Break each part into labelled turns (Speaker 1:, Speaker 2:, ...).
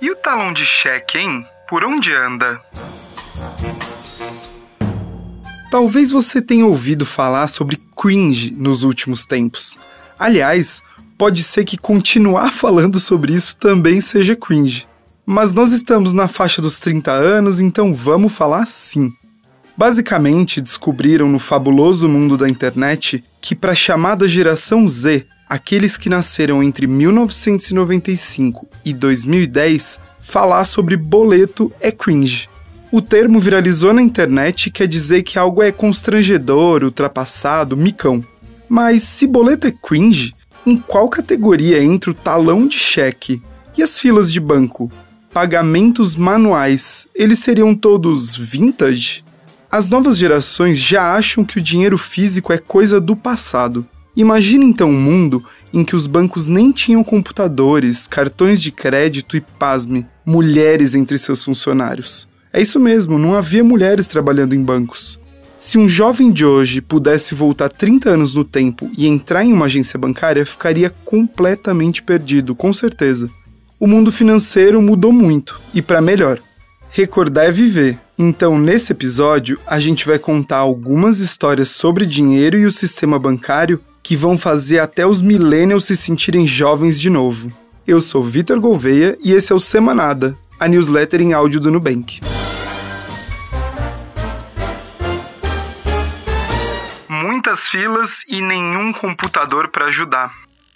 Speaker 1: E o talão de cheque, hein? Por onde anda? Talvez você tenha ouvido falar sobre cringe nos últimos tempos. Aliás, pode ser que continuar falando sobre isso também seja cringe. Mas nós estamos na faixa dos 30 anos, então vamos falar sim. Basicamente, descobriram no fabuloso mundo da internet que para a chamada geração Z, aqueles que nasceram entre 1995 e 2010, falar sobre boleto é cringe. O termo viralizou na internet e quer dizer que algo é constrangedor, ultrapassado, micão. Mas se boleto é cringe, em qual categoria entra o talão de cheque e as filas de banco? Pagamentos manuais, eles seriam todos vintage? As novas gerações já acham que o dinheiro físico é coisa do passado. Imagine então um mundo em que os bancos nem tinham computadores, cartões de crédito e, pasme, mulheres entre seus funcionários. É isso mesmo, não havia mulheres trabalhando em bancos. Se um jovem de hoje pudesse voltar 30 anos no tempo e entrar em uma agência bancária, ficaria completamente perdido, com certeza. O mundo financeiro mudou muito e para melhor. Recordar é viver. Então, nesse episódio, a gente vai contar algumas histórias sobre dinheiro e o sistema bancário que vão fazer até os millennials se sentirem jovens de novo. Eu sou Vitor Gouveia e esse é o Semanada, a newsletter em áudio do Nubank. Muitas filas e nenhum computador para ajudar.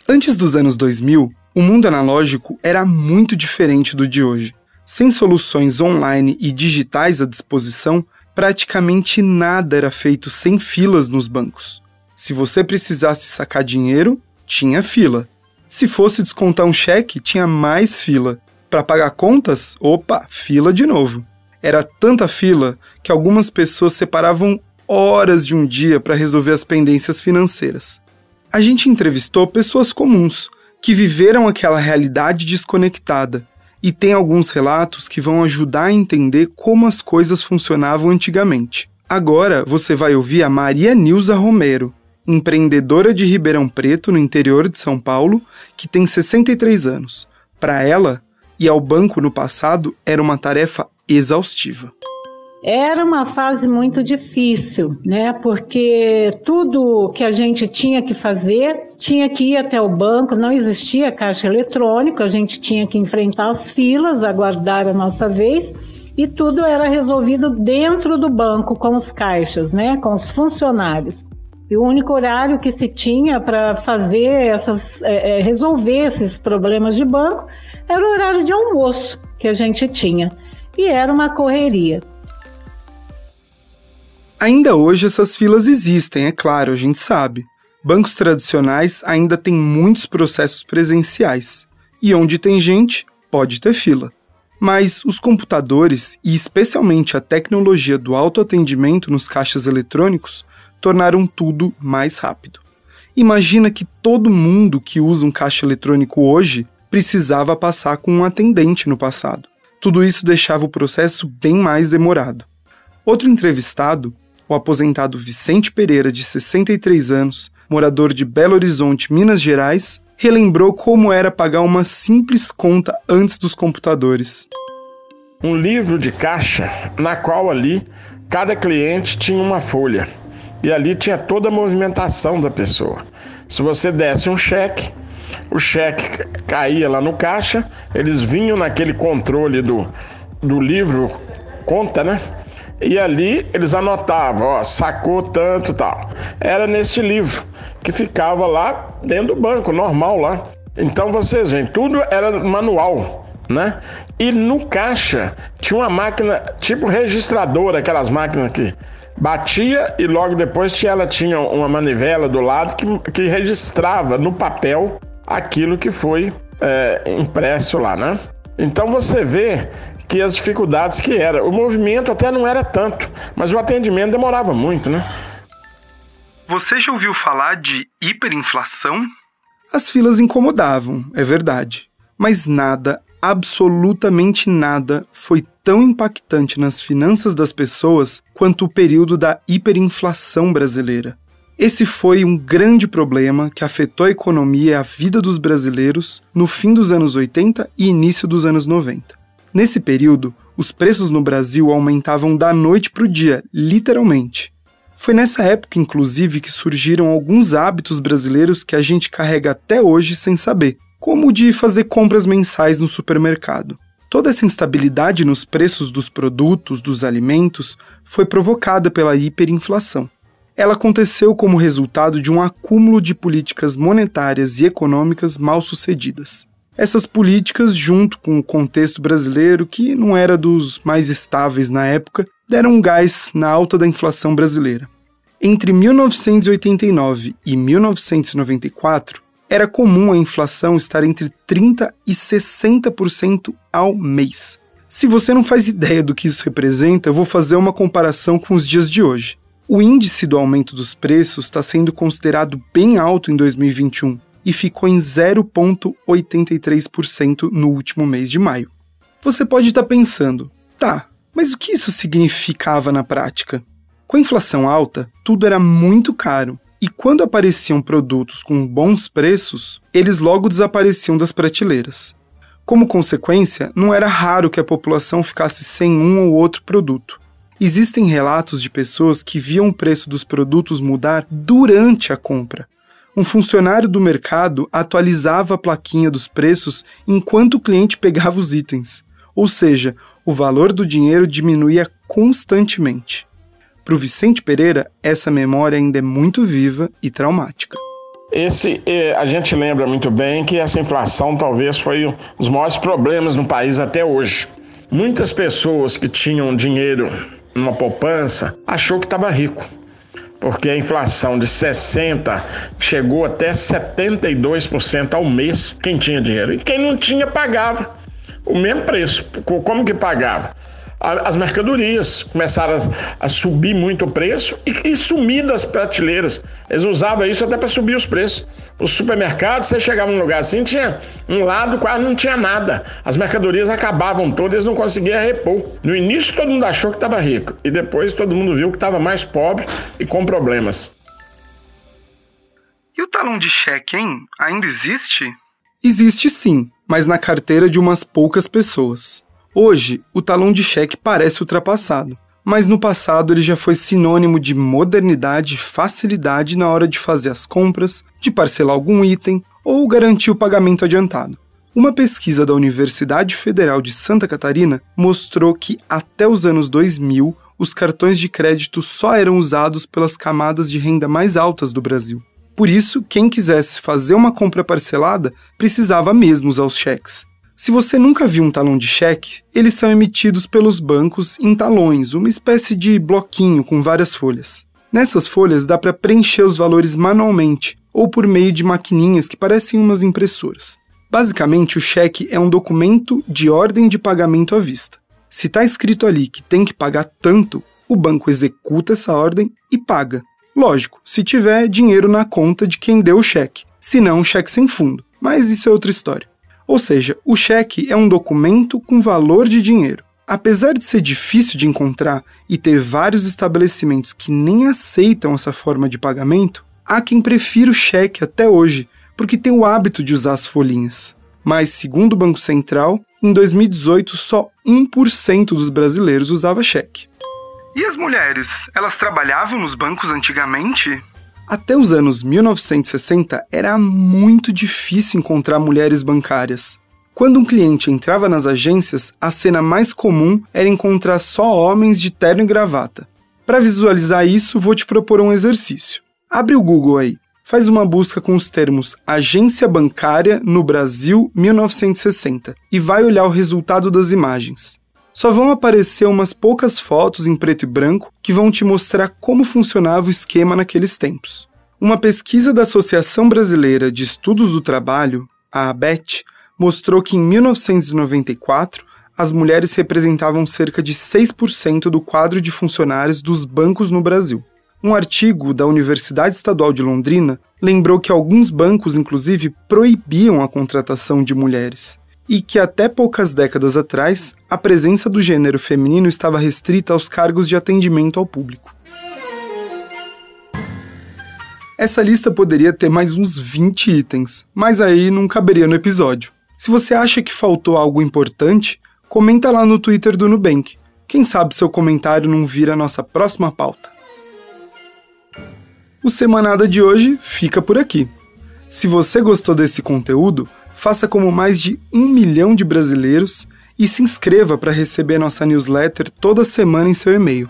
Speaker 1: Antes dos anos 2000, o mundo analógico era muito diferente do de hoje. Sem soluções online e digitais à disposição, praticamente nada era feito sem filas nos bancos. Se você precisasse sacar dinheiro, tinha fila. Se fosse descontar um cheque, tinha mais fila. Para pagar contas, opa, fila de novo. Era tanta fila que algumas pessoas separavam horas de um dia para resolver as pendências financeiras. A gente entrevistou pessoas comuns que viveram aquela realidade desconectada e tem alguns relatos que vão ajudar a entender como as coisas funcionavam antigamente. Agora você vai ouvir a Maria Nilza Romero, empreendedora de Ribeirão Preto, no interior de São Paulo, que tem 63 anos. Para ela, e ao banco no passado era uma tarefa exaustiva.
Speaker 2: Era uma fase muito difícil, né? Porque tudo que a gente tinha que fazer tinha que ir até o banco, não existia caixa eletrônico, a gente tinha que enfrentar as filas, aguardar a nossa vez e tudo era resolvido dentro do banco com os caixas, né? Com os funcionários. E o único horário que se tinha para fazer essas, é, é, resolver esses problemas de banco era o horário de almoço que a gente tinha. E era uma correria.
Speaker 1: Ainda hoje essas filas existem, é claro, a gente sabe. Bancos tradicionais ainda têm muitos processos presenciais. E onde tem gente, pode ter fila. Mas os computadores, e especialmente a tecnologia do autoatendimento nos caixas eletrônicos, tornaram tudo mais rápido. Imagina que todo mundo que usa um caixa eletrônico hoje precisava passar com um atendente no passado. Tudo isso deixava o processo bem mais demorado. Outro entrevistado, o aposentado Vicente Pereira, de 63 anos, morador de Belo Horizonte, Minas Gerais, relembrou como era pagar uma simples conta antes dos computadores.
Speaker 3: Um livro de caixa na qual ali cada cliente tinha uma folha e ali tinha toda a movimentação da pessoa. Se você desse um cheque, o cheque caía lá no caixa, eles vinham naquele controle do, do livro conta, né? E ali eles anotavam, ó, sacou tanto tal. Era neste livro que ficava lá dentro do banco, normal lá. Então vocês veem, tudo era manual, né? E no caixa tinha uma máquina tipo registradora, aquelas máquinas que batia e logo depois tinha, ela tinha uma manivela do lado que, que registrava no papel aquilo que foi é, impresso lá, né? Então você vê que as dificuldades que era. O movimento até não era tanto, mas o atendimento demorava muito, né?
Speaker 1: Você já ouviu falar de hiperinflação? As filas incomodavam, é verdade. Mas nada, absolutamente nada, foi tão impactante nas finanças das pessoas quanto o período da hiperinflação brasileira. Esse foi um grande problema que afetou a economia e a vida dos brasileiros no fim dos anos 80 e início dos anos 90. Nesse período, os preços no Brasil aumentavam da noite para o dia, literalmente. Foi nessa época, inclusive, que surgiram alguns hábitos brasileiros que a gente carrega até hoje sem saber, como o de fazer compras mensais no supermercado. Toda essa instabilidade nos preços dos produtos, dos alimentos, foi provocada pela hiperinflação. Ela aconteceu como resultado de um acúmulo de políticas monetárias e econômicas mal sucedidas. Essas políticas, junto com o contexto brasileiro, que não era dos mais estáveis na época, deram um gás na alta da inflação brasileira. Entre 1989 e 1994, era comum a inflação estar entre 30% e 60% ao mês. Se você não faz ideia do que isso representa, eu vou fazer uma comparação com os dias de hoje. O índice do aumento dos preços está sendo considerado bem alto em 2021 e ficou em 0,83% no último mês de maio. Você pode estar tá pensando, tá, mas o que isso significava na prática? Com a inflação alta, tudo era muito caro e quando apareciam produtos com bons preços, eles logo desapareciam das prateleiras. Como consequência, não era raro que a população ficasse sem um ou outro produto. Existem relatos de pessoas que viam o preço dos produtos mudar durante a compra. Um funcionário do mercado atualizava a plaquinha dos preços enquanto o cliente pegava os itens, ou seja, o valor do dinheiro diminuía constantemente. Para o Vicente Pereira, essa memória ainda é muito viva e traumática.
Speaker 3: Esse, eh, a gente lembra muito bem que essa inflação talvez foi um dos maiores problemas no país até hoje. Muitas pessoas que tinham dinheiro numa poupança, achou que estava rico. Porque a inflação de 60 chegou até 72% ao mês quem tinha dinheiro. E quem não tinha pagava o mesmo preço. Como que pagava? As mercadorias começaram a, a, subir muito o preço e, e sumir das prateleiras. Eles usavam isso até para subir os preços. Os supermercados, você chegava num lugar assim, tinha um lado quase não tinha nada. As mercadorias acabavam todas, eles não conseguiam repor. No início todo mundo achou que estava rico e depois todo mundo viu que estava mais pobre e com problemas.
Speaker 1: E o talão de cheque, hein? Ainda existe? Existe sim, mas na carteira de umas poucas pessoas. Hoje, o talão de cheque parece ultrapassado, mas no passado ele já foi sinônimo de modernidade e facilidade na hora de fazer as compras, de parcelar algum item ou garantir o pagamento adiantado. Uma pesquisa da Universidade Federal de Santa Catarina mostrou que até os anos 2000 os cartões de crédito só eram usados pelas camadas de renda mais altas do Brasil. Por isso, quem quisesse fazer uma compra parcelada precisava mesmo usar os cheques. Se você nunca viu um talão de cheque, eles são emitidos pelos bancos em talões, uma espécie de bloquinho com várias folhas. Nessas folhas dá para preencher os valores manualmente ou por meio de maquininhas que parecem umas impressoras. Basicamente, o cheque é um documento de ordem de pagamento à vista. Se está escrito ali que tem que pagar tanto, o banco executa essa ordem e paga. Lógico, se tiver dinheiro na conta de quem deu o cheque, se não, cheque sem fundo. Mas isso é outra história. Ou seja, o cheque é um documento com valor de dinheiro. Apesar de ser difícil de encontrar e ter vários estabelecimentos que nem aceitam essa forma de pagamento, há quem prefira o cheque até hoje, porque tem o hábito de usar as folhinhas. Mas, segundo o Banco Central, em 2018 só 1% dos brasileiros usava cheque. E as mulheres, elas trabalhavam nos bancos antigamente? Até os anos 1960 era muito difícil encontrar mulheres bancárias. Quando um cliente entrava nas agências, a cena mais comum era encontrar só homens de terno e gravata. Para visualizar isso, vou te propor um exercício. Abre o Google aí, faz uma busca com os termos Agência Bancária no Brasil 1960 e vai olhar o resultado das imagens só vão aparecer umas poucas fotos em preto e branco que vão te mostrar como funcionava o esquema naqueles tempos. Uma pesquisa da Associação Brasileira de Estudos do Trabalho, a ABET, mostrou que em 1994 as mulheres representavam cerca de 6% do quadro de funcionários dos bancos no Brasil. Um artigo da Universidade Estadual de Londrina lembrou que alguns bancos, inclusive, proibiam a contratação de mulheres e que até poucas décadas atrás a presença do gênero feminino estava restrita aos cargos de atendimento ao público. Essa lista poderia ter mais uns 20 itens, mas aí não caberia no episódio. Se você acha que faltou algo importante, comenta lá no Twitter do Nubank. Quem sabe seu comentário não vira nossa próxima pauta. O Semanada de hoje fica por aqui. Se você gostou desse conteúdo, faça como mais de um milhão de brasileiros e se inscreva para receber nossa newsletter toda semana em seu e-mail.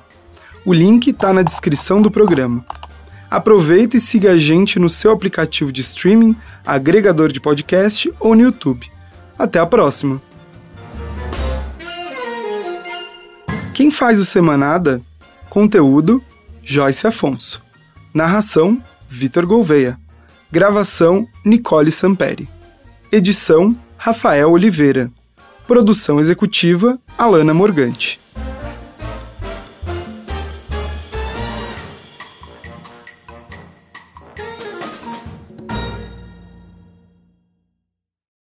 Speaker 1: O link está na descrição do programa. Aproveita e siga a gente no seu aplicativo de streaming, agregador de podcast ou no YouTube. Até a próxima! Quem faz o Semanada? Conteúdo: Joyce Afonso. Narração: Vitor Gouveia. Gravação: Nicole Samperi. Edição: Rafael Oliveira. Produção executiva: Alana Morgante.